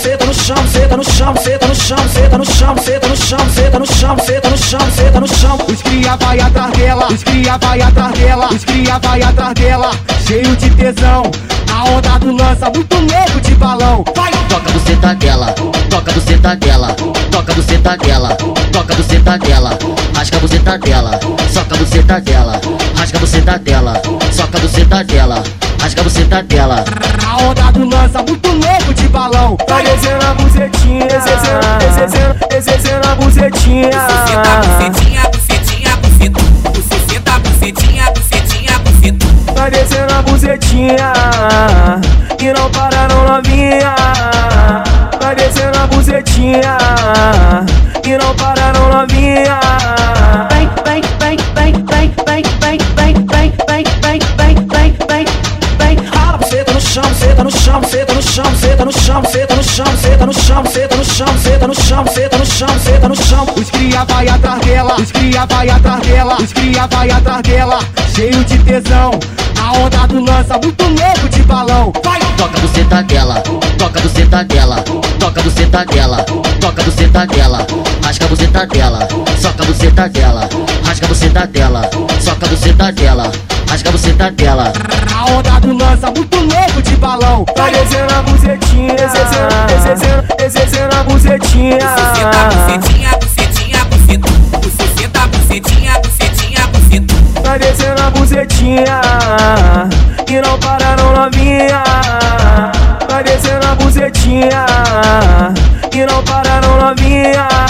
senta no chão, senta no chão, senta no chão, senta no chão, senta no chão, senta no chão, senta no chão. Os cria vai atrás dela, os cria vai atrás dela, os cria vai atrás dela, cheio de tesão. A onda do lança, muito louco de balão. Vai! Toca buceta dela, toca buceta dela, toca buceta dela, toca buceta dela, rasca a buceta dela, soca a buceta dela, rasca a buceta dela, soca a buceta dela, rasga a buceta dela. A onda do lança, muito louco de balão. Vai descendo a bucetinha, descendo, descendo, descendo a bucetinha. Buceta, bucetinha, bucetinha, buceta. Buceta, bucetinha, bucetinha, buceta. Vai descendo a bucetinha e não para não novinha. Vai descendo a bucetinha e não para no chão, senta no chão, senta no chão, senta no chão, senta no chão, senta no chão, senta no chão, senta no chão, senta no chão. Os cria vai atrás dela, os cria vai atrás dela, os cria vai atrás dela, cheio de tesão. A onda do lança, muito louco de balão. Vai! Toca a buceta dela, toca a buceta dela, toca a buceta dela, toca a buceta dela, rasga a buceta dela, soca a buceta dela, rasga a buceta dela, soca a buceta dela, rasga a buceta dela. A onda do lança, muito louco de balão. Vai descendo a bucetinha, descendo, descendo, descendo a bucetinha. Bucetinha, bucetinha, buceta. Buceta, bucetinha, bucetinha, buceta. Vai descendo a bucetinha e não para não novinha. Vai descendo a bucetinha e não para não novinha.